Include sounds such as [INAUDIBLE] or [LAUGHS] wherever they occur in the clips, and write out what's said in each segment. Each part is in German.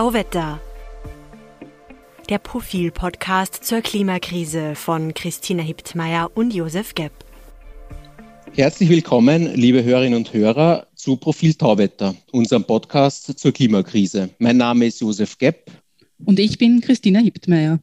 Tauwetter. Der Profil-Podcast zur Klimakrise von Christina Hiptmeier und Josef Gepp. Herzlich willkommen, liebe Hörerinnen und Hörer, zu Profil Tauwetter, unserem Podcast zur Klimakrise. Mein Name ist Josef Gepp. Und ich bin Christina Hiptmeier.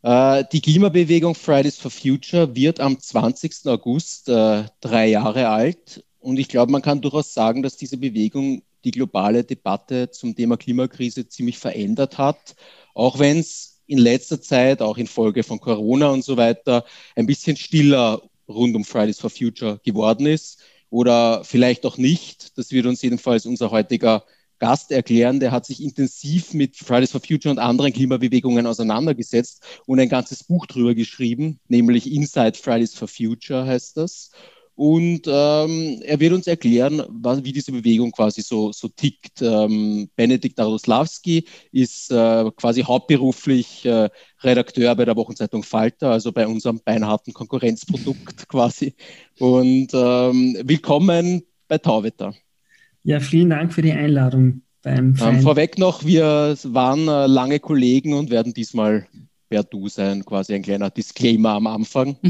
Äh, die Klimabewegung Fridays for Future wird am 20. August äh, drei Jahre alt. Und ich glaube, man kann durchaus sagen, dass diese Bewegung die globale Debatte zum Thema Klimakrise ziemlich verändert hat, auch wenn es in letzter Zeit, auch infolge von Corona und so weiter, ein bisschen stiller rund um Fridays for Future geworden ist oder vielleicht auch nicht. Das wird uns jedenfalls unser heutiger Gast erklären. Der hat sich intensiv mit Fridays for Future und anderen Klimabewegungen auseinandergesetzt und ein ganzes Buch drüber geschrieben, nämlich Inside Fridays for Future heißt das. Und ähm, er wird uns erklären, was, wie diese Bewegung quasi so, so tickt. Ähm, Benedikt Radoslawski ist äh, quasi hauptberuflich äh, Redakteur bei der Wochenzeitung Falter, also bei unserem beinharten Konkurrenzprodukt [LAUGHS] quasi. Und ähm, willkommen bei Tauwetter. Ja, vielen Dank für die Einladung. Beim ähm, vorweg noch, wir waren äh, lange Kollegen und werden diesmal per Du sein, quasi ein kleiner Disclaimer am Anfang. [LAUGHS]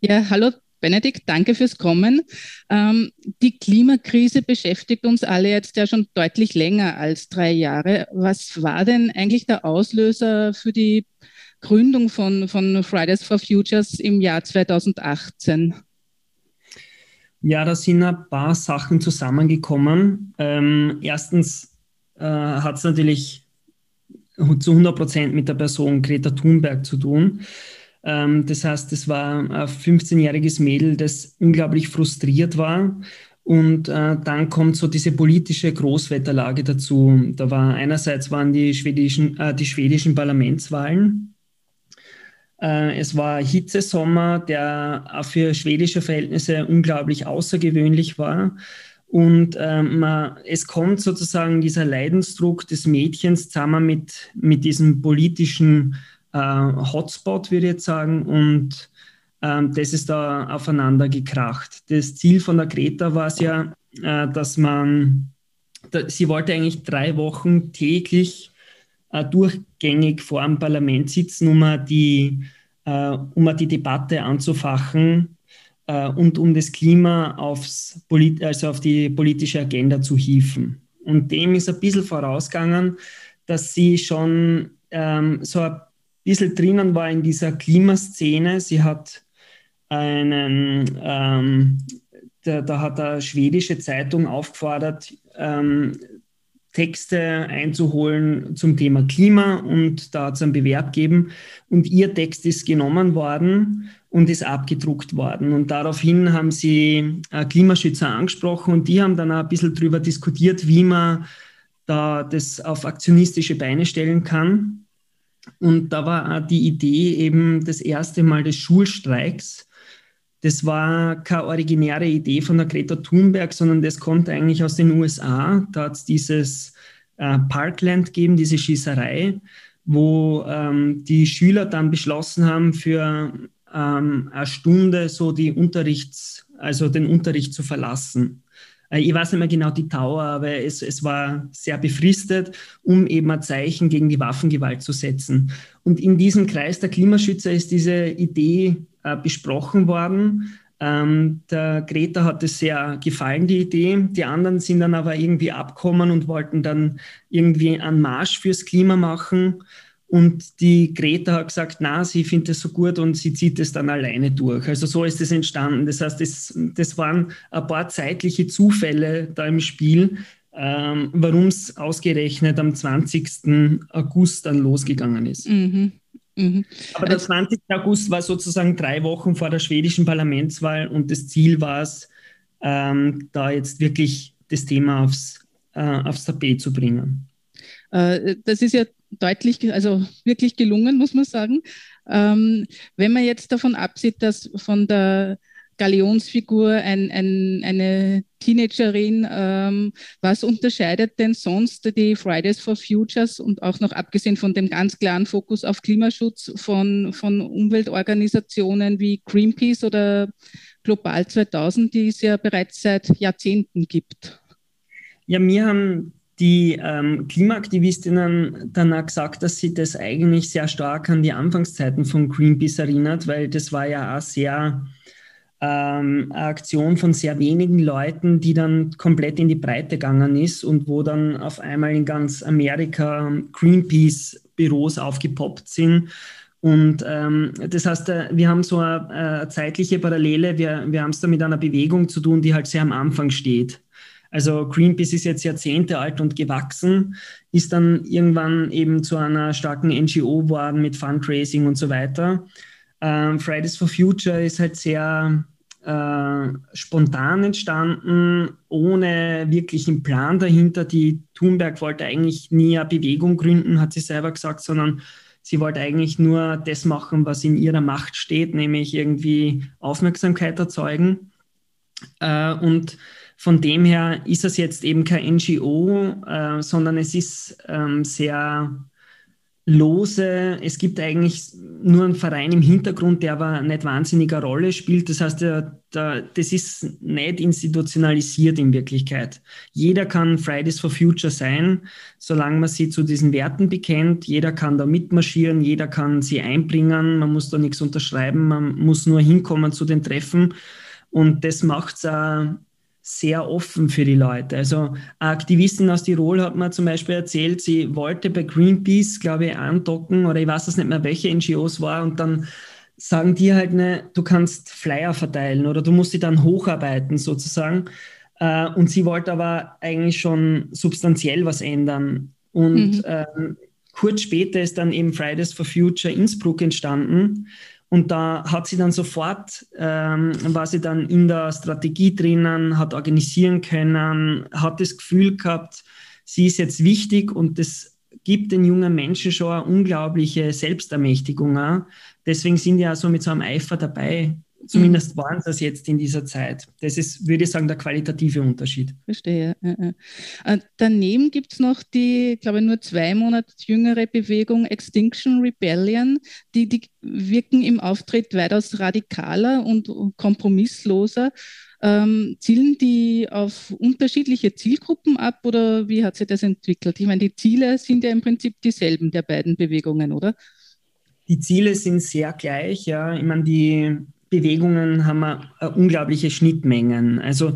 Ja, hallo Benedikt, danke fürs Kommen. Ähm, die Klimakrise beschäftigt uns alle jetzt ja schon deutlich länger als drei Jahre. Was war denn eigentlich der Auslöser für die Gründung von, von Fridays for Futures im Jahr 2018? Ja, da sind ein paar Sachen zusammengekommen. Ähm, erstens äh, hat es natürlich zu 100 Prozent mit der Person Greta Thunberg zu tun. Ähm, das heißt, es war ein 15-jähriges Mädel, das unglaublich frustriert war. Und äh, dann kommt so diese politische Großwetterlage dazu. Da war einerseits waren die schwedischen, äh, die schwedischen Parlamentswahlen. Äh, es war Hitzesommer, der für schwedische Verhältnisse unglaublich außergewöhnlich war. Und ähm, es kommt sozusagen dieser Leidensdruck des Mädchens zusammen mit, mit diesem politischen Hotspot, würde ich jetzt sagen. Und ähm, das ist da aufeinander gekracht. Das Ziel von der Greta war es ja, äh, dass man, da, sie wollte eigentlich drei Wochen täglich äh, durchgängig vor dem Parlament sitzen, um die, äh, um die Debatte anzufachen äh, und um das Klima aufs Polit also auf die politische Agenda zu hieven. Und dem ist ein bisschen vorausgegangen, dass sie schon ähm, so ein bisschen drinnen war in dieser Klimaszene. Sie hat einen, ähm, da, da, hat eine schwedische Zeitung aufgefordert, ähm, Texte einzuholen zum Thema Klima und da hat es einen Bewerb gegeben und ihr Text ist genommen worden und ist abgedruckt worden. Und daraufhin haben sie äh, Klimaschützer angesprochen und die haben dann auch ein bisschen darüber diskutiert, wie man da das auf aktionistische Beine stellen kann. Und da war die Idee eben das erste Mal des Schulstreiks. Das war keine originäre Idee von der Greta Thunberg, sondern das kommt eigentlich aus den USA. Da hat es dieses äh, Parkland gegeben, diese Schießerei, wo ähm, die Schüler dann beschlossen haben, für ähm, eine Stunde so die Unterrichts, also den Unterricht zu verlassen. Äh, ich weiß nicht mehr genau die Dauer, aber es, es war sehr befristet, um eben ein Zeichen gegen die Waffengewalt zu setzen. Und in diesem Kreis der Klimaschützer ist diese Idee äh, besprochen worden. Ähm, der Greta hat es sehr gefallen, die Idee. Die anderen sind dann aber irgendwie abkommen und wollten dann irgendwie einen Marsch fürs Klima machen. Und die Greta hat gesagt, na, sie findet es so gut und sie zieht es dann alleine durch. Also so ist es entstanden. Das heißt, das, das waren ein paar zeitliche Zufälle da im Spiel, ähm, warum es ausgerechnet am 20. August dann losgegangen ist. Mhm. Mhm. Aber der 20. August war sozusagen drei Wochen vor der schwedischen Parlamentswahl und das Ziel war es, ähm, da jetzt wirklich das Thema aufs, äh, aufs Tapet zu bringen. Äh, das ist ja deutlich, also wirklich gelungen, muss man sagen. Ähm, wenn man jetzt davon absieht, dass von der Galionsfigur ein, ein, eine Teenagerin, ähm, was unterscheidet denn sonst die Fridays for Futures und auch noch abgesehen von dem ganz klaren Fokus auf Klimaschutz von, von Umweltorganisationen wie Greenpeace oder Global 2000, die es ja bereits seit Jahrzehnten gibt? Ja, mir haben die ähm, Klimaaktivistinnen dann auch gesagt, dass sie das eigentlich sehr stark an die Anfangszeiten von Greenpeace erinnert, weil das war ja auch sehr ähm, eine Aktion von sehr wenigen Leuten, die dann komplett in die Breite gegangen ist und wo dann auf einmal in ganz Amerika Greenpeace-Büros aufgepoppt sind. Und ähm, das heißt, äh, wir haben so eine, eine zeitliche Parallele, wir, wir haben es da mit einer Bewegung zu tun, die halt sehr am Anfang steht. Also Greenpeace ist jetzt Jahrzehnte alt und gewachsen, ist dann irgendwann eben zu einer starken NGO geworden mit Fundraising und so weiter. Ähm, Fridays for Future ist halt sehr äh, spontan entstanden, ohne wirklichen Plan dahinter. Die Thunberg wollte eigentlich nie eine Bewegung gründen, hat sie selber gesagt, sondern sie wollte eigentlich nur das machen, was in ihrer Macht steht, nämlich irgendwie Aufmerksamkeit erzeugen. Äh, und von dem her ist es jetzt eben kein NGO, äh, sondern es ist ähm, sehr lose. Es gibt eigentlich nur einen Verein im Hintergrund, der aber nicht wahnsinniger Rolle spielt. Das heißt, der, der, das ist nicht institutionalisiert in Wirklichkeit. Jeder kann Fridays for Future sein, solange man sie zu diesen Werten bekennt. Jeder kann da mitmarschieren, jeder kann sie einbringen. Man muss da nichts unterschreiben, man muss nur hinkommen zu den Treffen. Und das macht es sehr offen für die Leute. Also eine Aktivistin aus Tirol hat mir zum Beispiel erzählt, sie wollte bei Greenpeace, glaube ich, andocken oder ich weiß es nicht mehr, welche NGOs war und dann sagen die halt, ne, du kannst Flyer verteilen oder du musst sie dann hocharbeiten sozusagen. Äh, und sie wollte aber eigentlich schon substanziell was ändern. Und mhm. ähm, kurz später ist dann eben Fridays for Future Innsbruck entstanden. Und da hat sie dann sofort, ähm, war sie dann in der Strategie drinnen, hat organisieren können, hat das Gefühl gehabt, sie ist jetzt wichtig und das gibt den jungen Menschen schon eine unglaubliche Selbstermächtigung. Deswegen sind die ja so mit so einem Eifer dabei, Zumindest mhm. waren es jetzt in dieser Zeit. Das ist, würde ich sagen, der qualitative Unterschied. Verstehe. Äh, daneben gibt es noch die, glaube ich, nur zwei Monate jüngere Bewegung Extinction Rebellion. Die, die wirken im Auftritt weitaus radikaler und kompromissloser. Ähm, zielen die auf unterschiedliche Zielgruppen ab oder wie hat sich das entwickelt? Ich meine, die Ziele sind ja im Prinzip dieselben der beiden Bewegungen, oder? Die Ziele sind sehr gleich, ja. Ich meine, die Bewegungen haben wir äh, unglaubliche Schnittmengen. Also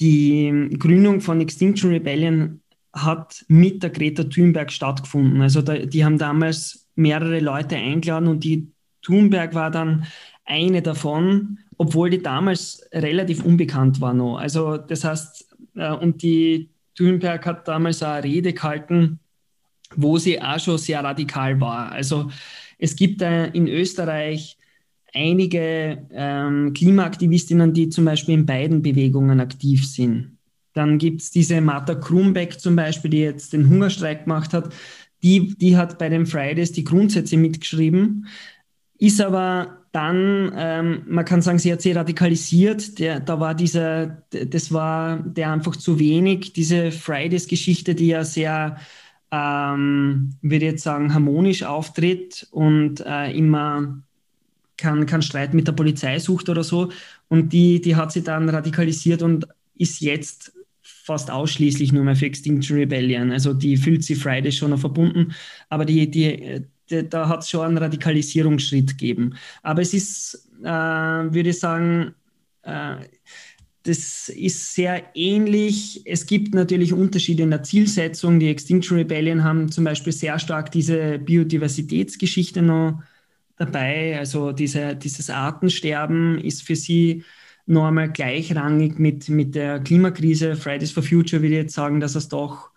die Gründung von Extinction Rebellion hat mit der Greta Thunberg stattgefunden. Also da, die haben damals mehrere Leute eingeladen und die Thunberg war dann eine davon, obwohl die damals relativ unbekannt war noch. Also das heißt, äh, und die Thunberg hat damals eine Rede gehalten, wo sie auch schon sehr radikal war. Also es gibt äh, in Österreich einige ähm, Klimaaktivistinnen, die zum Beispiel in beiden Bewegungen aktiv sind. Dann gibt es diese Martha Krumbeck zum Beispiel, die jetzt den Hungerstreik gemacht hat. Die, die hat bei den Fridays die Grundsätze mitgeschrieben, ist aber dann, ähm, man kann sagen, sie hat sich radikalisiert. Der, da war dieser, das war der einfach zu wenig. Diese Fridays-Geschichte, die ja sehr, ähm, würde jetzt sagen, harmonisch auftritt und äh, immer keinen kein Streit mit der Polizei sucht oder so. Und die, die hat sie dann radikalisiert und ist jetzt fast ausschließlich nur mehr für Extinction Rebellion. Also die fühlt sich Friday schon noch verbunden, aber die, die, die da hat es schon einen Radikalisierungsschritt gegeben. Aber es ist, äh, würde ich sagen, äh, das ist sehr ähnlich. Es gibt natürlich Unterschiede in der Zielsetzung. Die Extinction Rebellion haben zum Beispiel sehr stark diese Biodiversitätsgeschichte noch dabei. Also diese, dieses Artensterben ist für sie noch einmal gleichrangig mit, mit der Klimakrise. Fridays for Future würde jetzt sagen, dass es doch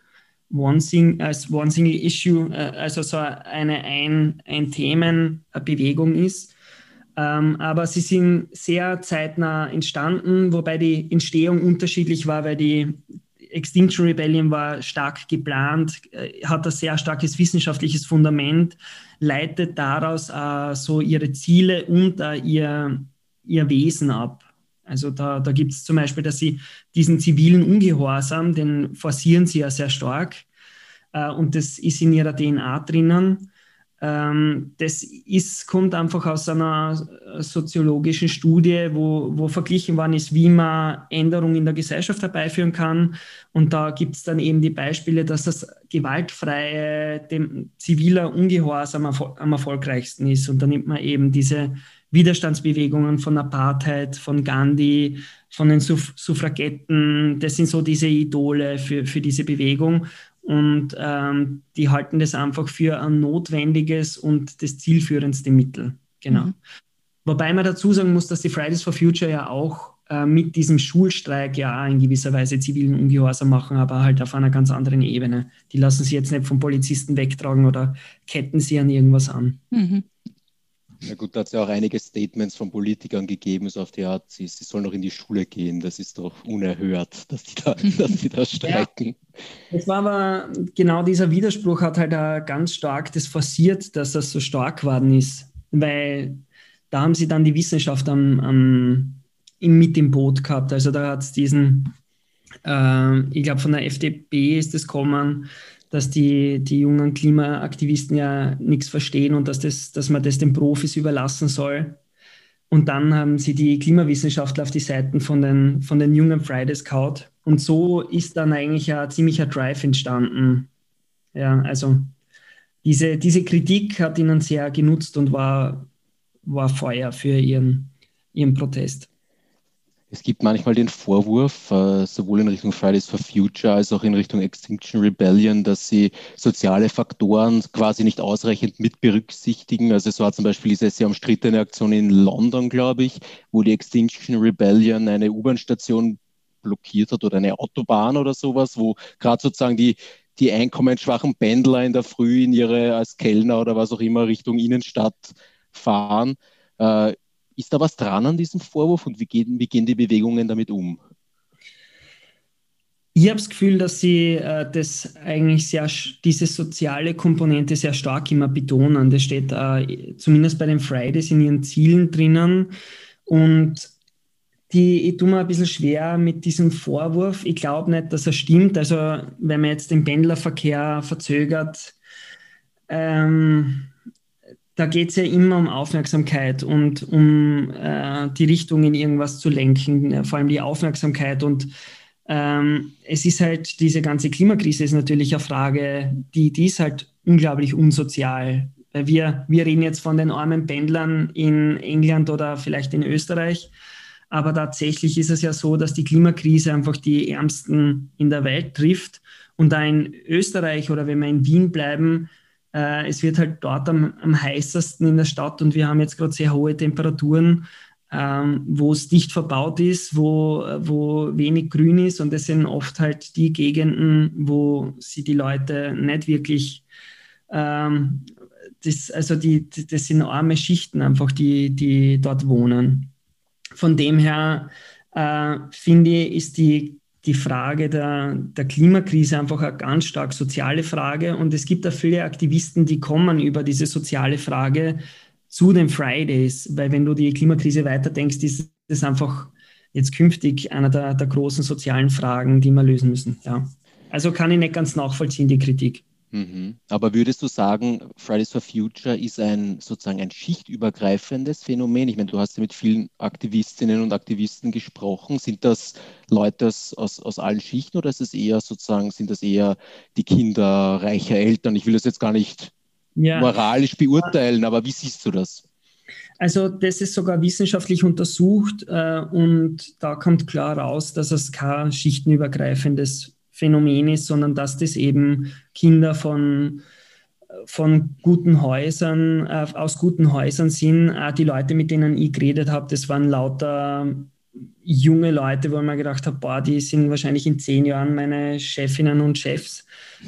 one sing, als One Single Issue, äh, also so eine ein, ein Themenbewegung ist. Ähm, aber sie sind sehr zeitnah entstanden, wobei die Entstehung unterschiedlich war, weil die Extinction Rebellion war stark geplant, äh, hat ein sehr starkes wissenschaftliches Fundament, leitet daraus äh, so ihre Ziele und äh, ihr, ihr Wesen ab. Also da, da gibt es zum Beispiel, dass sie diesen zivilen Ungehorsam, den forcieren sie ja sehr stark. Äh, und das ist in ihrer DNA drinnen. Ähm, das ist, kommt einfach aus einer soziologischen Studie, wo, wo verglichen worden ist, wie man Änderungen in der Gesellschaft herbeiführen kann. Und da gibt es dann eben die Beispiele, dass das gewaltfreie, dem ziviler Ungehorsam am erfolgreichsten ist. Und da nimmt man eben diese Widerstandsbewegungen von Apartheid, von Gandhi, von den Suff Suffragetten, das sind so diese Idole für, für diese Bewegung. Und ähm, die halten das einfach für ein notwendiges und das zielführendste Mittel. Genau. Mhm. Wobei man dazu sagen muss, dass die Fridays for Future ja auch äh, mit diesem Schulstreik ja in gewisser Weise zivilen Ungehorsam machen, aber halt auf einer ganz anderen Ebene. Die lassen sie jetzt nicht vom Polizisten wegtragen oder ketten sie an irgendwas an. Mhm. Na gut, da hat es ja auch einige Statements von Politikern gegeben, so auf die Art, sie, sie sollen noch in die Schule gehen. Das ist doch unerhört, dass die da, [LAUGHS] dass die da streiken. Ja. Es war aber genau dieser Widerspruch hat halt ganz stark das forciert, dass das so stark geworden ist. Weil da haben sie dann die Wissenschaft am, am, mit im Boot gehabt. Also da hat es diesen, äh, ich glaube von der FDP ist es gekommen, dass die, die jungen Klimaaktivisten ja nichts verstehen und dass, das, dass man das den Profis überlassen soll. Und dann haben sie die Klimawissenschaftler auf die Seiten von den, von den jungen Fridays kaut. Und so ist dann eigentlich ein ziemlicher Drive entstanden. Ja, also diese, diese Kritik hat ihnen sehr genutzt und war, war Feuer für ihren, ihren Protest. Es gibt manchmal den Vorwurf, äh, sowohl in Richtung Fridays for Future als auch in Richtung Extinction Rebellion, dass sie soziale Faktoren quasi nicht ausreichend mit berücksichtigen. Also es war zum Beispiel diese sehr umstrittene Aktion in London, glaube ich, wo die Extinction Rebellion eine U-Bahn-Station blockiert hat oder eine Autobahn oder sowas, wo gerade sozusagen die, die einkommensschwachen Pendler in der Früh in ihre als Kellner oder was auch immer Richtung Innenstadt fahren. Äh, ist da was dran an diesem Vorwurf und wie gehen, wie gehen die Bewegungen damit um? Ich habe das Gefühl, dass sie äh, das eigentlich sehr, diese soziale Komponente sehr stark immer betonen. Das steht äh, zumindest bei den Fridays in ihren Zielen drinnen. Und die, ich tue mir ein bisschen schwer mit diesem Vorwurf. Ich glaube nicht, dass er stimmt. Also, wenn man jetzt den Pendlerverkehr verzögert, ähm, da geht es ja immer um Aufmerksamkeit und um äh, die Richtung in irgendwas zu lenken, äh, vor allem die Aufmerksamkeit. Und ähm, es ist halt, diese ganze Klimakrise ist natürlich eine Frage, die, die ist halt unglaublich unsozial. Weil wir, wir reden jetzt von den armen Pendlern in England oder vielleicht in Österreich. Aber tatsächlich ist es ja so, dass die Klimakrise einfach die Ärmsten in der Welt trifft. Und da in Österreich oder wenn wir in Wien bleiben, äh, es wird halt dort am, am, heißesten in der Stadt und wir haben jetzt gerade sehr hohe Temperaturen, ähm, wo es dicht verbaut ist, wo, wo wenig grün ist und das sind oft halt die Gegenden, wo sie die Leute nicht wirklich, ähm, das, also die, das sind arme Schichten einfach, die, die dort wohnen. Von dem her äh, finde ich, ist die die Frage der, der Klimakrise einfach eine ganz stark soziale Frage. Und es gibt da viele Aktivisten, die kommen über diese soziale Frage zu den Fridays, weil wenn du die Klimakrise weiterdenkst, ist das einfach jetzt künftig einer der, der großen sozialen Fragen, die wir lösen müssen. Ja. Also kann ich nicht ganz nachvollziehen, die Kritik. Mhm. Aber würdest du sagen, Fridays for Future ist ein sozusagen ein schichtübergreifendes Phänomen? Ich meine, du hast ja mit vielen Aktivistinnen und Aktivisten gesprochen. Sind das Leute aus, aus, aus allen Schichten oder ist es eher sozusagen, sind das eher die Kinder reicher Eltern? Ich will das jetzt gar nicht ja. moralisch beurteilen, aber wie siehst du das? Also das ist sogar wissenschaftlich untersucht äh, und da kommt klar raus, dass es kein schichtenübergreifendes Phänomen ist, sondern dass das eben Kinder von, von guten Häusern, äh, aus guten Häusern sind. Äh, die Leute, mit denen ich geredet habe, das waren lauter junge Leute, wo ich mir gedacht habe, boah, die sind wahrscheinlich in zehn Jahren meine Chefinnen und Chefs,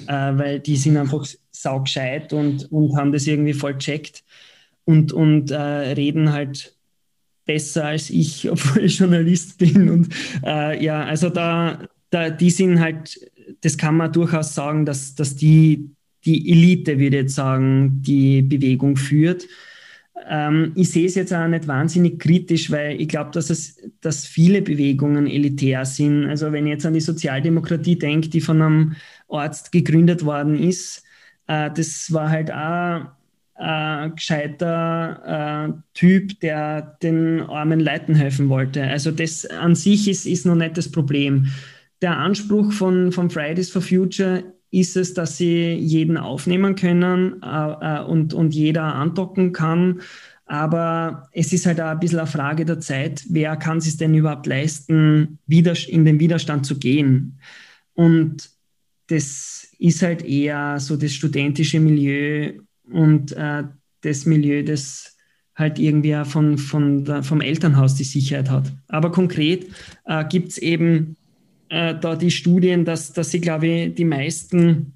äh, weil die sind einfach saugescheit und, und haben das irgendwie voll checkt und, und äh, reden halt besser als ich, [LAUGHS] obwohl ich Journalist bin. Und äh, ja, also da, da, die sind halt, das kann man durchaus sagen, dass, dass die, die Elite, würde ich jetzt sagen, die Bewegung führt. Ähm, ich sehe es jetzt auch nicht wahnsinnig kritisch, weil ich glaube, dass, es, dass viele Bewegungen elitär sind. Also wenn ich jetzt an die Sozialdemokratie denke, die von einem Arzt gegründet worden ist, äh, das war halt auch äh, gescheiter äh, Typ, der den armen Leuten helfen wollte. Also das an sich ist, ist noch nicht das Problem. Der Anspruch von, von Fridays for Future ist es, dass sie jeden aufnehmen können äh, äh und, und jeder andocken kann. Aber es ist halt auch ein bisschen eine Frage der Zeit, wer kann es denn überhaupt leisten, in den Widerstand zu gehen. Und das ist halt eher so das studentische Milieu und äh, das Milieu, das halt irgendwie von, von der, vom Elternhaus die Sicherheit hat. Aber konkret äh, gibt es eben äh, da die Studien, dass, dass sie, glaube ich, die meisten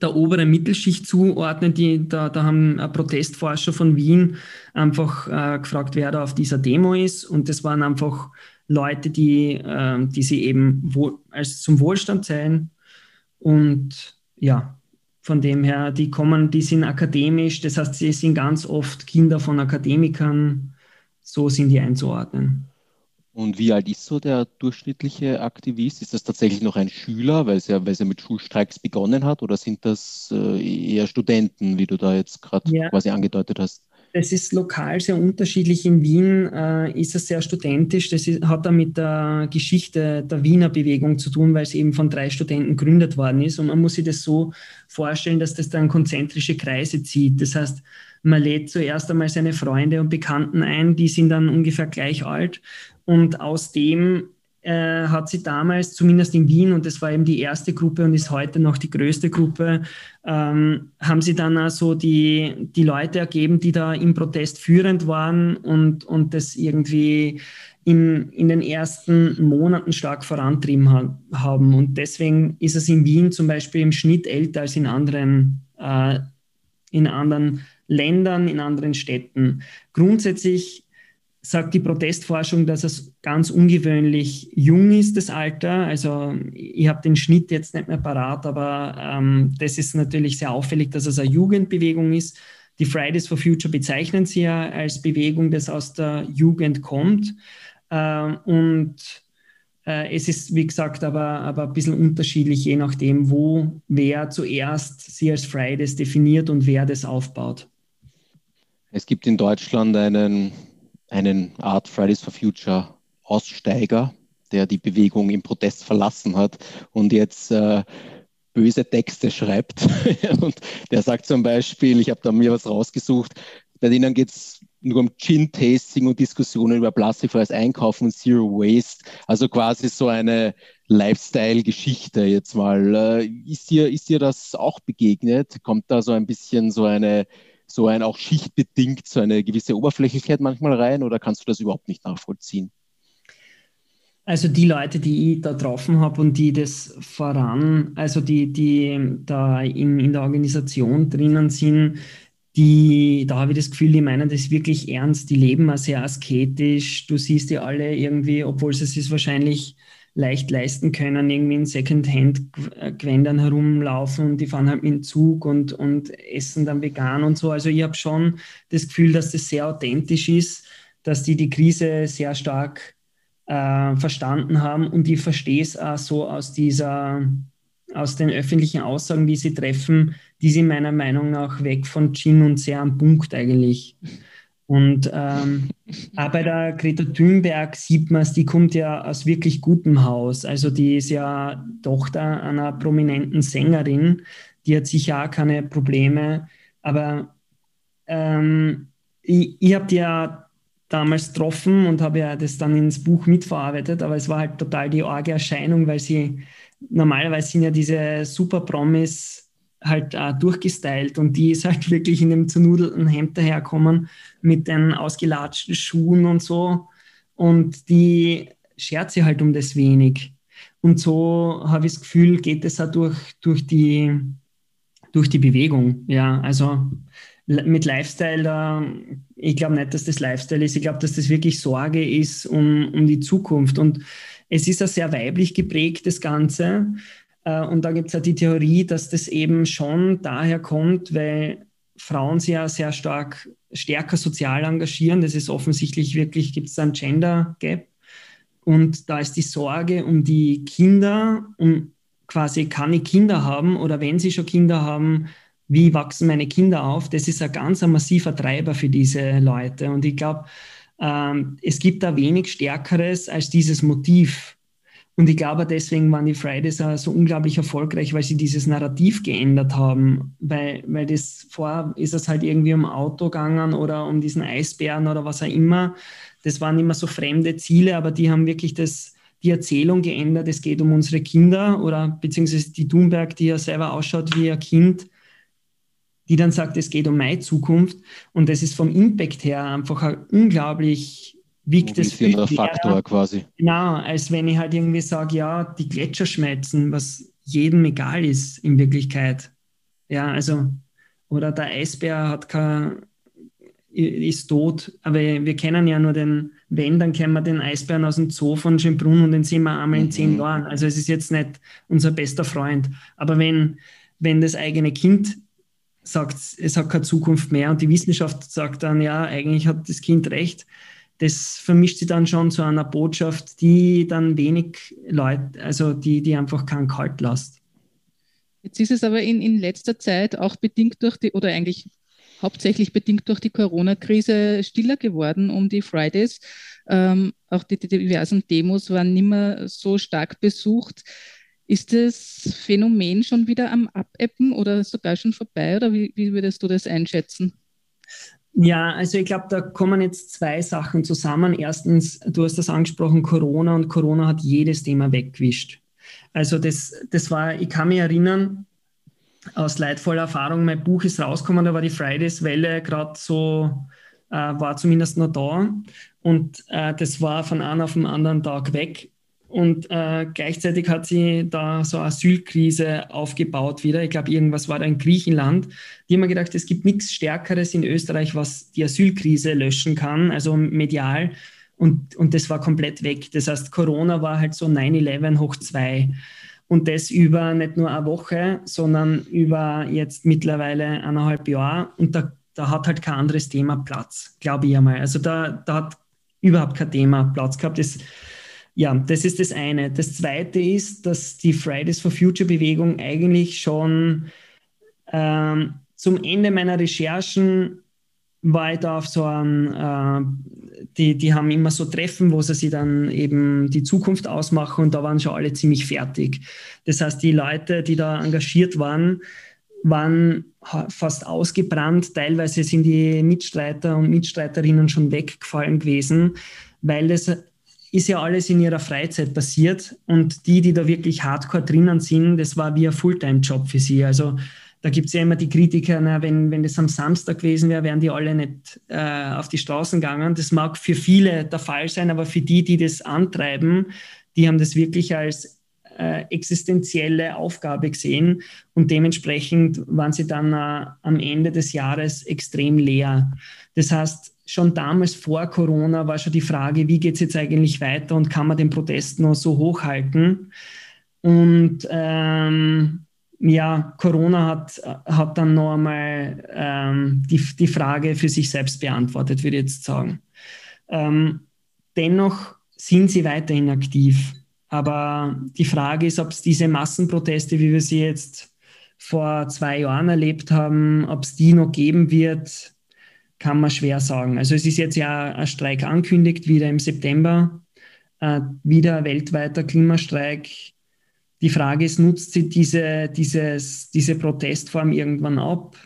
der oberen Mittelschicht zuordnen. Die, da, da haben Protestforscher von Wien einfach äh, gefragt, wer da auf dieser Demo ist. Und das waren einfach Leute, die, äh, die sie eben wohl, als zum Wohlstand zählen. Und ja, von dem her, die kommen, die sind akademisch, das heißt, sie sind ganz oft Kinder von Akademikern, so sind die einzuordnen. Und wie alt ist so der durchschnittliche Aktivist? Ist das tatsächlich noch ein Schüler, weil es ja, weil es ja mit Schulstreiks begonnen hat, oder sind das äh, eher Studenten, wie du da jetzt gerade ja. quasi angedeutet hast? Das ist lokal sehr unterschiedlich. In Wien äh, ist es sehr studentisch. Das ist, hat dann mit der Geschichte der Wiener Bewegung zu tun, weil es eben von drei Studenten gegründet worden ist. Und man muss sich das so vorstellen, dass das dann konzentrische Kreise zieht. Das heißt, man lädt zuerst einmal seine Freunde und Bekannten ein, die sind dann ungefähr gleich alt. Und aus dem äh, hat sie damals, zumindest in Wien, und das war eben die erste Gruppe und ist heute noch die größte Gruppe, ähm, haben sie dann also die, die Leute ergeben, die da im Protest führend waren und, und das irgendwie in, in den ersten Monaten stark vorantrieben ha haben. Und deswegen ist es in Wien zum Beispiel im Schnitt älter als in anderen, äh, in anderen Ländern, in anderen Städten. Grundsätzlich sagt die Protestforschung, dass es ganz ungewöhnlich jung ist, das Alter. Also ich habe den Schnitt jetzt nicht mehr parat, aber ähm, das ist natürlich sehr auffällig, dass es eine Jugendbewegung ist. Die Fridays for Future bezeichnen sie ja als Bewegung, das aus der Jugend kommt. Ähm, und äh, es ist, wie gesagt, aber, aber ein bisschen unterschiedlich, je nachdem, wo wer zuerst sie als Fridays definiert und wer das aufbaut. Es gibt in Deutschland einen einen Art Fridays for Future Aussteiger, der die Bewegung im Protest verlassen hat und jetzt äh, böse Texte schreibt. [LAUGHS] und der sagt zum Beispiel, ich habe da mir was rausgesucht, bei denen geht es nur um Gin-Tasting und Diskussionen über plastikfreies Einkaufen und Zero Waste. Also quasi so eine Lifestyle-Geschichte jetzt mal. Äh, ist dir, ist dir das auch begegnet? Kommt da so ein bisschen so eine so ein auch schichtbedingt so eine gewisse Oberflächlichkeit manchmal rein oder kannst du das überhaupt nicht nachvollziehen? Also die Leute, die ich da getroffen habe und die das voran, also die, die da in, in der Organisation drinnen sind, die, da habe ich das Gefühl, die meinen das wirklich ernst, die leben auch sehr asketisch. Du siehst die alle irgendwie, obwohl es ist wahrscheinlich leicht leisten können, irgendwie in Secondhand-Gewändern herumlaufen und die fahren halt mit dem Zug und, und essen dann vegan und so. Also ich habe schon das Gefühl, dass das sehr authentisch ist, dass die die Krise sehr stark äh, verstanden haben und ich verstehe es auch so aus dieser, aus den öffentlichen Aussagen, die sie treffen, die sind meiner Meinung nach weg von Gin und sehr am Punkt eigentlich. Und ähm, auch bei der Greta Thunberg sieht man es, die kommt ja aus wirklich gutem Haus. Also die ist ja Tochter einer prominenten Sängerin, die hat sicher auch keine Probleme. Aber ähm, ich, ich habe die ja damals getroffen und habe ja das dann ins Buch mitverarbeitet, aber es war halt total die arge Erscheinung, weil sie normalerweise sind ja diese Super Promis halt äh, durchgestylt und die ist halt [LAUGHS] wirklich in dem zernudelten Hemd daherkommen mit den ausgelatschten Schuhen und so und die schert sich halt um das wenig. Und so habe ich das Gefühl, geht es auch durch, durch, die, durch die Bewegung. Ja, also mit Lifestyle, da, ich glaube nicht, dass das Lifestyle ist. Ich glaube, dass das wirklich Sorge ist um, um die Zukunft. Und es ist ja sehr weiblich geprägt, das Ganze. Äh, und da gibt es ja die Theorie, dass das eben schon daher kommt, weil Frauen sich ja sehr stark stärker sozial engagieren. Das ist offensichtlich wirklich, gibt es ein Gender Gap. Und da ist die Sorge um die Kinder, um quasi kann ich Kinder haben oder wenn sie schon Kinder haben, wie wachsen meine Kinder auf, das ist ein ganz ein massiver Treiber für diese Leute. Und ich glaube, ähm, es gibt da wenig Stärkeres als dieses Motiv. Und ich glaube, deswegen waren die Fridays auch so unglaublich erfolgreich, weil sie dieses Narrativ geändert haben. Weil, weil das vor ist es halt irgendwie um Auto gegangen oder um diesen Eisbären oder was auch immer. Das waren immer so fremde Ziele, aber die haben wirklich das, die Erzählung geändert. Es geht um unsere Kinder oder beziehungsweise die Thunberg, die ja selber ausschaut wie ein Kind, die dann sagt, es geht um meine Zukunft. Und das ist vom Impact her einfach ein unglaublich wichtiges Faktor quasi. Genau, als wenn ich halt irgendwie sage, ja, die Gletscher schmelzen, was jedem egal ist in Wirklichkeit. Ja, also, oder der Eisbär hat kein, ist tot, aber wir kennen ja nur den, wenn, dann kennen wir den Eisbären aus dem Zoo von Schönbrunn und den sehen wir einmal in zehn mhm. Jahren. Also es ist jetzt nicht unser bester Freund. Aber wenn, wenn das eigene Kind sagt, es hat keine Zukunft mehr und die Wissenschaft sagt dann, ja, eigentlich hat das Kind recht, das vermischt sich dann schon zu einer Botschaft, die dann wenig Leute, also die, die einfach keinen kalt lässt. Jetzt ist es aber in, in letzter Zeit auch bedingt durch die, oder eigentlich hauptsächlich bedingt durch die Corona-Krise stiller geworden um die Fridays. Ähm, auch die, die diversen Demos waren nicht mehr so stark besucht. Ist das Phänomen schon wieder am Abeppen oder sogar schon vorbei oder wie, wie würdest du das einschätzen? Ja, also ich glaube, da kommen jetzt zwei Sachen zusammen. Erstens, du hast das angesprochen, Corona und Corona hat jedes Thema weggewischt. Also das, das war, ich kann mich erinnern, aus leidvoller Erfahrung, mein Buch ist rausgekommen, da war die Fridays-Welle gerade so, äh, war zumindest noch da. Und äh, das war von einem auf den anderen Tag weg. Und äh, gleichzeitig hat sie da so eine Asylkrise aufgebaut wieder. Ich glaube, irgendwas war da in Griechenland. Die haben mir gedacht, es gibt nichts Stärkeres in Österreich, was die Asylkrise löschen kann, also medial. Und, und das war komplett weg. Das heißt, Corona war halt so 9-11 hoch 2. Und das über nicht nur eine Woche, sondern über jetzt mittlerweile eineinhalb Jahre. Und da, da hat halt kein anderes Thema Platz, glaube ich einmal. Also da, da hat überhaupt kein Thema Platz gehabt. Das, ja, das ist das eine. Das zweite ist, dass die Fridays for Future Bewegung eigentlich schon ähm, zum Ende meiner Recherchen war ich da auf so einem, äh, die, die haben immer so Treffen, wo sie sich dann eben die Zukunft ausmachen und da waren schon alle ziemlich fertig. Das heißt, die Leute, die da engagiert waren, waren fast ausgebrannt. Teilweise sind die Mitstreiter und Mitstreiterinnen schon weggefallen gewesen, weil das ist ja alles in ihrer Freizeit passiert und die, die da wirklich hardcore drinnen sind, das war wie ein Fulltime-Job für sie. Also da gibt es ja immer die Kritiker, na, wenn, wenn das am Samstag gewesen wäre, wären die alle nicht äh, auf die Straßen gegangen. Das mag für viele der Fall sein, aber für die, die das antreiben, die haben das wirklich als äh, existenzielle Aufgabe gesehen und dementsprechend waren sie dann äh, am Ende des Jahres extrem leer. Das heißt, schon damals vor Corona war schon die Frage, wie geht es jetzt eigentlich weiter und kann man den Protest noch so hochhalten? Und ähm, ja, Corona hat, hat dann noch einmal ähm, die, die Frage für sich selbst beantwortet, würde ich jetzt sagen. Ähm, dennoch sind sie weiterhin aktiv. Aber die Frage ist, ob es diese Massenproteste, wie wir sie jetzt vor zwei Jahren erlebt haben, ob es die noch geben wird, kann man schwer sagen. Also es ist jetzt ja ein Streik ankündigt, wieder im September, äh, wieder weltweiter Klimastreik die Frage ist, nutzt sie diese, dieses, diese Protestform irgendwann ab?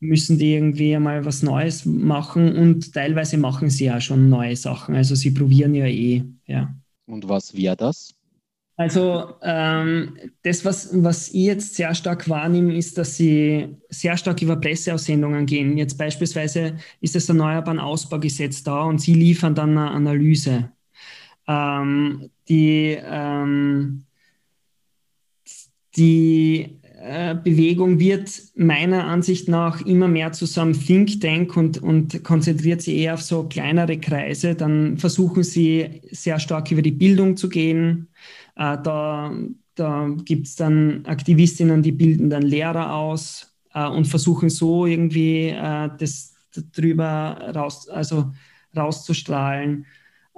Müssen die irgendwie einmal was Neues machen? Und teilweise machen sie ja schon neue Sachen. Also sie probieren ja eh. Ja. Und was wäre das? Also ähm, das, was, was ich jetzt sehr stark wahrnehme, ist, dass sie sehr stark über Presseaussendungen gehen. Jetzt beispielsweise ist das Erneuerbaren Ausbaugesetz da und sie liefern dann eine Analyse. Ähm, die ähm, die äh, Bewegung wird meiner Ansicht nach immer mehr zu so einem Think Tank und, und konzentriert sich eher auf so kleinere Kreise. Dann versuchen sie sehr stark über die Bildung zu gehen. Äh, da da gibt es dann Aktivistinnen, die bilden dann Lehrer aus äh, und versuchen so irgendwie äh, das drüber raus, also rauszustrahlen.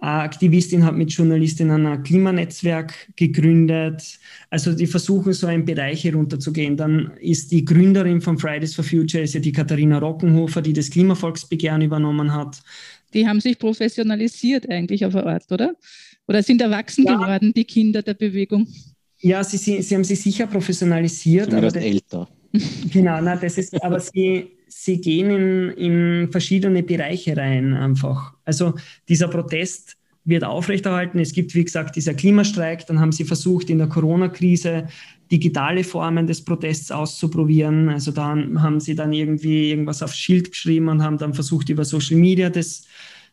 Aktivistin hat mit Journalistinnen ein Klimanetzwerk gegründet. Also die versuchen so in Bereiche runterzugehen. Dann ist die Gründerin von Fridays for Future, ist ja die Katharina Rockenhofer, die das Klimavolksbegehren übernommen hat. Die haben sich professionalisiert eigentlich auf der Ort, oder? Oder sind erwachsen ja. geworden, die Kinder der Bewegung? Ja, sie, sie, sie haben sich sicher professionalisiert. Zumindest aber das, älter. [LAUGHS] Genau, na, das ist, aber sie, sie gehen in, in verschiedene Bereiche rein einfach. Also dieser Protest wird aufrechterhalten. Es gibt, wie gesagt, dieser Klimastreik. Dann haben sie versucht, in der Corona-Krise digitale Formen des Protests auszuprobieren. Also da haben sie dann irgendwie irgendwas aufs Schild geschrieben und haben dann versucht, über Social Media das,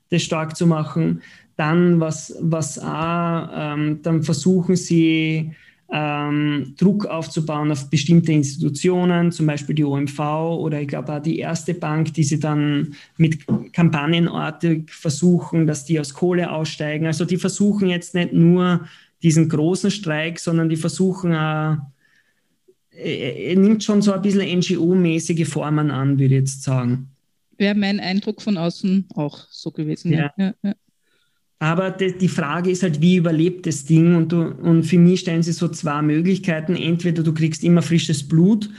das stark zu machen. Dann, was, was auch, ähm, dann versuchen sie, ähm, Druck aufzubauen auf bestimmte Institutionen, zum Beispiel die OMV oder ich glaube auch die erste Bank, die sie dann mit Kampagnenorte versuchen, dass die aus Kohle aussteigen. Also die versuchen jetzt nicht nur diesen großen Streik, sondern die versuchen auch, er nimmt schon so ein bisschen NGO-mäßige Formen an, würde ich jetzt sagen. Wäre mein Eindruck von außen auch so gewesen. Ja. ja, ja. Aber die Frage ist halt, wie überlebt das Ding? Und, du, und für mich stellen sie so zwei Möglichkeiten. Entweder du kriegst immer frisches Blut,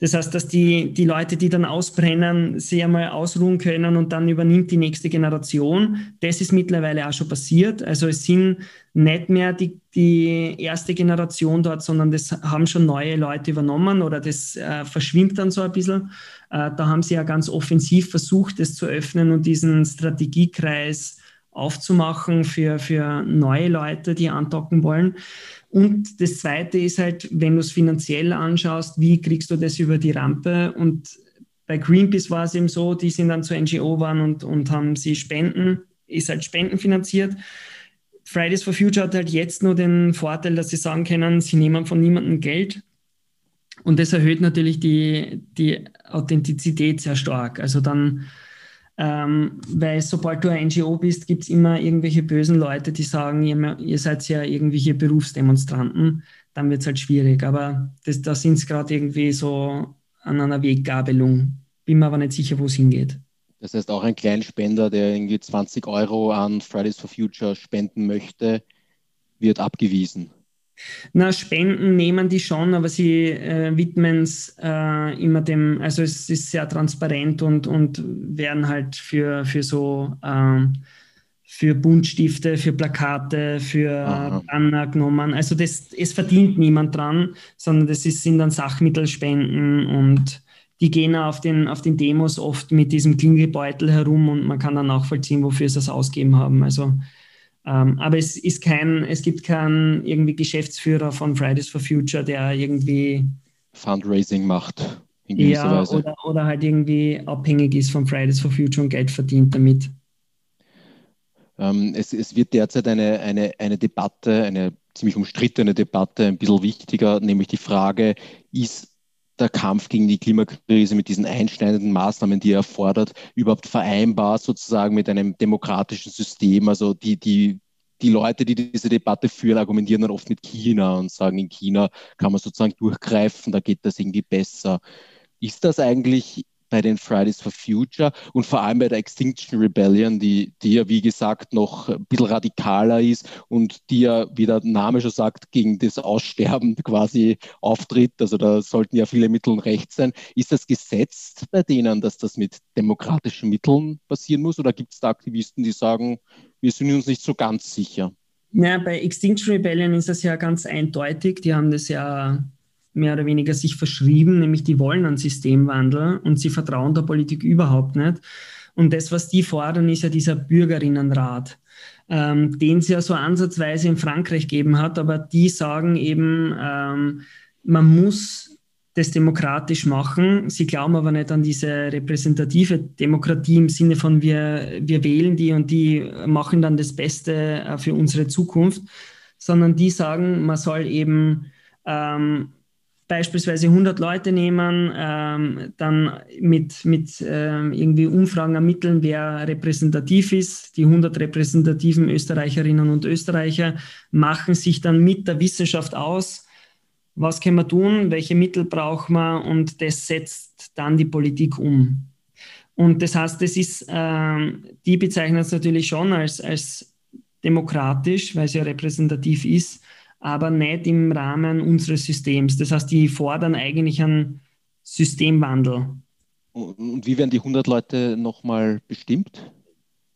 das heißt, dass die, die Leute, die dann ausbrennen, sich einmal ausruhen können und dann übernimmt die nächste Generation. Das ist mittlerweile auch schon passiert. Also es sind nicht mehr die, die erste Generation dort, sondern das haben schon neue Leute übernommen oder das äh, verschwimmt dann so ein bisschen. Äh, da haben sie ja ganz offensiv versucht, das zu öffnen und diesen Strategiekreis aufzumachen für, für neue Leute, die andocken wollen. Und das Zweite ist halt, wenn du es finanziell anschaust, wie kriegst du das über die Rampe? Und bei Greenpeace war es eben so, die sind dann zur NGO waren und, und haben sie Spenden, ist halt spendenfinanziert. Fridays for Future hat halt jetzt nur den Vorteil, dass sie sagen können, sie nehmen von niemandem Geld. Und das erhöht natürlich die, die Authentizität sehr stark. Also dann ähm, weil sobald du ein NGO bist, gibt es immer irgendwelche bösen Leute, die sagen, ihr, ihr seid ja irgendwelche Berufsdemonstranten. Dann wird es halt schwierig. Aber das, da sind es gerade irgendwie so an einer Weggabelung. Bin mir aber nicht sicher, wo es hingeht. Das heißt, auch ein Kleinspender, der irgendwie 20 Euro an Fridays for Future spenden möchte, wird abgewiesen. Na, Spenden nehmen die schon, aber sie äh, widmen es äh, immer dem, also es ist sehr transparent und, und werden halt für, für so ähm, für Buntstifte, für Plakate, für. Banner genommen. Also das, es verdient niemand dran, sondern das ist, sind dann Sachmittelspenden und die gehen auf den, auf den Demos oft mit diesem Klingelbeutel herum und man kann dann nachvollziehen, wofür sie das ausgeben haben. Also ähm, aber es ist kein, es gibt keinen irgendwie Geschäftsführer von Fridays for Future, der irgendwie Fundraising macht. In ja, Weise. Oder, oder halt irgendwie abhängig ist von Fridays for Future und Geld verdient damit. Ähm, es, es, wird derzeit eine, eine, eine Debatte, eine ziemlich umstrittene Debatte, ein bisschen wichtiger, nämlich die Frage, ist der Kampf gegen die Klimakrise mit diesen einschneidenden Maßnahmen, die er fordert, überhaupt vereinbar sozusagen mit einem demokratischen System? Also die, die, die Leute, die diese Debatte führen, argumentieren dann oft mit China und sagen, in China kann man sozusagen durchgreifen, da geht das irgendwie besser. Ist das eigentlich bei den Fridays for Future und vor allem bei der Extinction Rebellion, die, die ja, wie gesagt, noch ein bisschen radikaler ist und die ja, wie der Name schon sagt, gegen das Aussterben [LAUGHS] quasi auftritt. Also da sollten ja viele Mittel Recht sein. Ist das gesetzt bei denen, dass das mit demokratischen Mitteln passieren muss? Oder gibt es da Aktivisten, die sagen, wir sind uns nicht so ganz sicher? Ja, bei Extinction Rebellion ist das ja ganz eindeutig. Die haben das ja mehr oder weniger sich verschrieben, nämlich die wollen einen Systemwandel und sie vertrauen der Politik überhaupt nicht. Und das, was die fordern, ist ja dieser Bürgerinnenrat, ähm, den es ja so ansatzweise in Frankreich gegeben hat, aber die sagen eben, ähm, man muss das demokratisch machen. Sie glauben aber nicht an diese repräsentative Demokratie im Sinne von wir, wir wählen die und die machen dann das Beste äh, für unsere Zukunft, sondern die sagen, man soll eben ähm, beispielsweise 100 Leute nehmen, ähm, dann mit, mit ähm, irgendwie Umfragen ermitteln, wer repräsentativ ist. Die 100 repräsentativen Österreicherinnen und Österreicher machen sich dann mit der Wissenschaft aus, was können wir tun, welche Mittel brauchen wir und das setzt dann die Politik um. Und das heißt, das ist, ähm, die bezeichnen es natürlich schon als, als demokratisch, weil es ja repräsentativ ist, aber nicht im Rahmen unseres Systems. Das heißt, die fordern eigentlich einen Systemwandel. Und wie werden die 100 Leute nochmal bestimmt?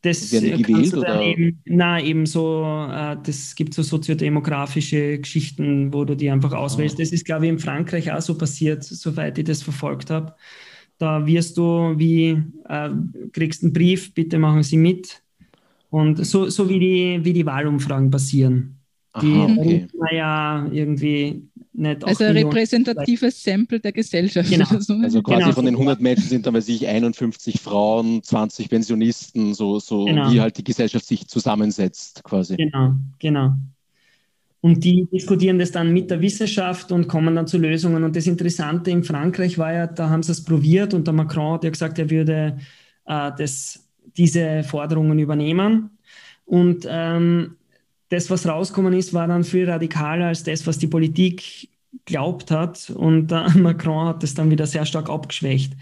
Das werden gewählt oder? Eben, na, eben so, äh, das gibt so soziodemografische Geschichten, wo du die einfach auswählst. Ah. Das ist, glaube ich, in Frankreich auch so passiert, soweit ich das verfolgt habe. Da wirst du wie, äh, kriegst einen Brief, bitte machen Sie mit. Und so, so wie, die, wie die Wahlumfragen passieren. Die Aha, okay. ja irgendwie nicht Also ein repräsentatives Sample der Gesellschaft. Genau. Also quasi genau. von den 100 Menschen sind dann, weiß ich, 51 Frauen, 20 Pensionisten, so, so genau. wie halt die Gesellschaft sich zusammensetzt quasi. Genau, genau. Und die diskutieren das dann mit der Wissenschaft und kommen dann zu Lösungen. Und das Interessante in Frankreich war ja, da haben sie es probiert und der Macron hat ja gesagt, er würde äh, das, diese Forderungen übernehmen. Und ähm, das, was rausgekommen ist, war dann viel radikaler als das, was die Politik glaubt hat. Und äh, [LAUGHS] Macron hat das dann wieder sehr stark abgeschwächt.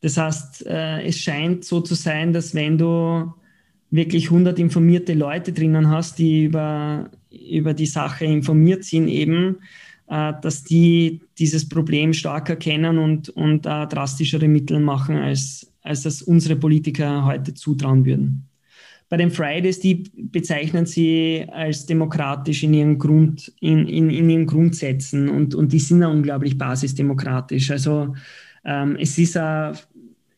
Das heißt, äh, es scheint so zu sein, dass wenn du wirklich 100 informierte Leute drinnen hast, die über, über die Sache informiert sind, eben, äh, dass die dieses Problem stark erkennen und, und äh, drastischere Mittel machen, als, als das unsere Politiker heute zutrauen würden bei den Fridays, die bezeichnen sie als demokratisch in ihren, Grund, in, in, in ihren Grundsätzen und, und die sind ja unglaublich basisdemokratisch. Also ähm, es ist eine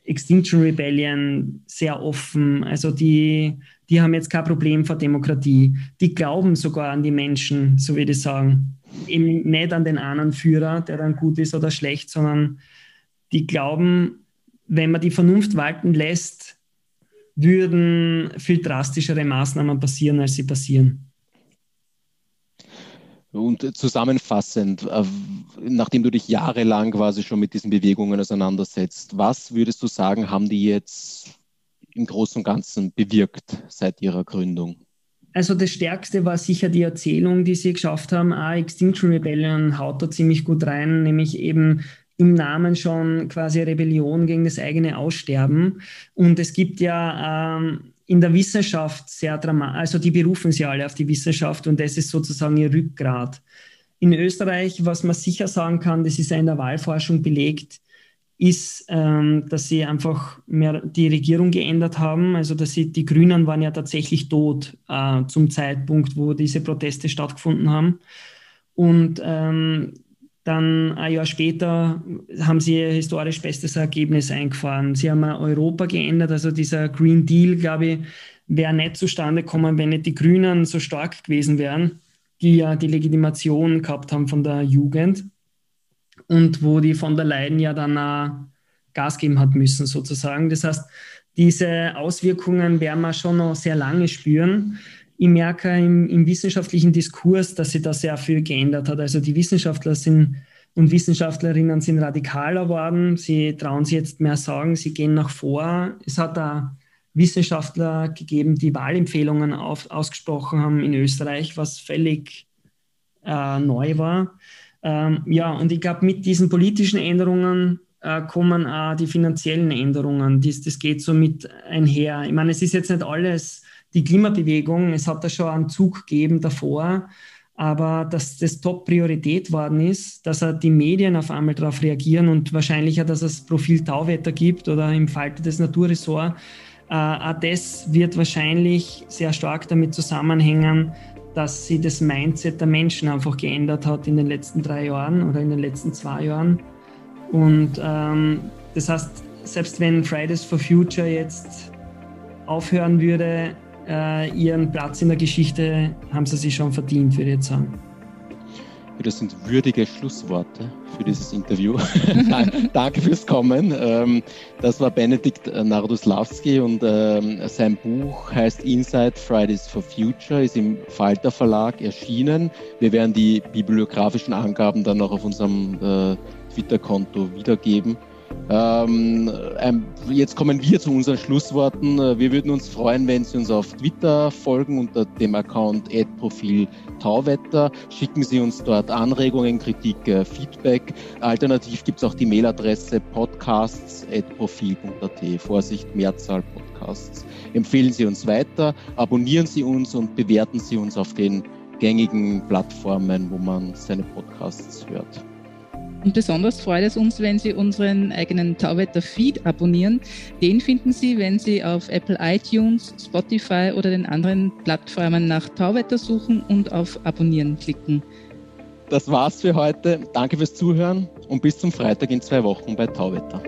Extinction Rebellion sehr offen. Also die, die haben jetzt kein Problem vor Demokratie. Die glauben sogar an die Menschen, so würde ich sagen. Eben nicht an den anderen Führer, der dann gut ist oder schlecht, sondern die glauben, wenn man die Vernunft walten lässt, würden viel drastischere Maßnahmen passieren, als sie passieren. Und zusammenfassend, äh, nachdem du dich jahrelang quasi schon mit diesen Bewegungen auseinandersetzt, was würdest du sagen, haben die jetzt im Großen und Ganzen bewirkt seit ihrer Gründung? Also das Stärkste war sicher die Erzählung, die sie geschafft haben. Ah, Extinction Rebellion haut da ziemlich gut rein, nämlich eben im Namen schon quasi Rebellion gegen das eigene Aussterben. Und es gibt ja ähm, in der Wissenschaft sehr dramatisch, also die berufen sich alle auf die Wissenschaft und das ist sozusagen ihr Rückgrat. In Österreich, was man sicher sagen kann, das ist ja in der Wahlforschung belegt, ist, ähm, dass sie einfach mehr die Regierung geändert haben. Also dass sie, die Grünen waren ja tatsächlich tot äh, zum Zeitpunkt, wo diese Proteste stattgefunden haben. Und ähm, dann ein Jahr später haben sie ihr historisch bestes Ergebnis eingefahren. Sie haben Europa geändert, also dieser Green Deal, glaube ich, wäre nicht zustande gekommen, wenn nicht die Grünen so stark gewesen wären, die ja die Legitimation gehabt haben von der Jugend und wo die von der Leyen ja dann auch Gas geben hat müssen, sozusagen. Das heißt, diese Auswirkungen werden wir schon noch sehr lange spüren ich merke im, im, wissenschaftlichen Diskurs, dass sich da sehr viel geändert hat. Also die Wissenschaftler sind und Wissenschaftlerinnen sind radikaler worden. Sie trauen sich jetzt mehr sagen, sie gehen nach vor. Es hat da Wissenschaftler gegeben, die Wahlempfehlungen auf, ausgesprochen haben in Österreich, was völlig äh, neu war. Ähm, ja, und ich glaube, mit diesen politischen Änderungen äh, kommen auch die finanziellen Änderungen. Das, das geht so mit einher. Ich meine, es ist jetzt nicht alles die Klimabewegung, es hat da schon einen Zug gegeben davor, aber dass das Top-Priorität worden ist, dass die Medien auf einmal darauf reagieren und wahrscheinlicher, dass es Profil Tauwetter gibt oder im Falte des Naturressorts, äh, auch das wird wahrscheinlich sehr stark damit zusammenhängen, dass sich das Mindset der Menschen einfach geändert hat in den letzten drei Jahren oder in den letzten zwei Jahren. Und ähm, das heißt, selbst wenn Fridays for Future jetzt aufhören würde, äh, ihren Platz in der Geschichte haben sie sich schon verdient, würde ich jetzt sagen. Das sind würdige Schlussworte für dieses Interview. [LAUGHS] Danke fürs Kommen. Ähm, das war Benedikt Nardoslawski und ähm, sein Buch heißt Inside Fridays for Future, ist im Falter Verlag erschienen. Wir werden die bibliografischen Angaben dann auch auf unserem äh, Twitter-Konto wiedergeben. Ähm, jetzt kommen wir zu unseren Schlussworten. Äh, wir würden uns freuen, wenn Sie uns auf Twitter folgen unter dem Account Profil Tauwetter. Schicken Sie uns dort Anregungen, Kritik, äh, Feedback. Alternativ gibt es auch die Mailadresse podcasts.profil.at. Vorsicht, Mehrzahl Podcast. Podcasts. Empfehlen Sie uns weiter, abonnieren Sie uns und bewerten Sie uns auf den gängigen Plattformen, wo man seine Podcasts hört. Und besonders freut es uns, wenn Sie unseren eigenen Tauwetter Feed abonnieren. Den finden Sie, wenn Sie auf Apple iTunes, Spotify oder den anderen Plattformen nach Tauwetter suchen und auf Abonnieren klicken. Das war's für heute. Danke fürs Zuhören und bis zum Freitag in zwei Wochen bei Tauwetter.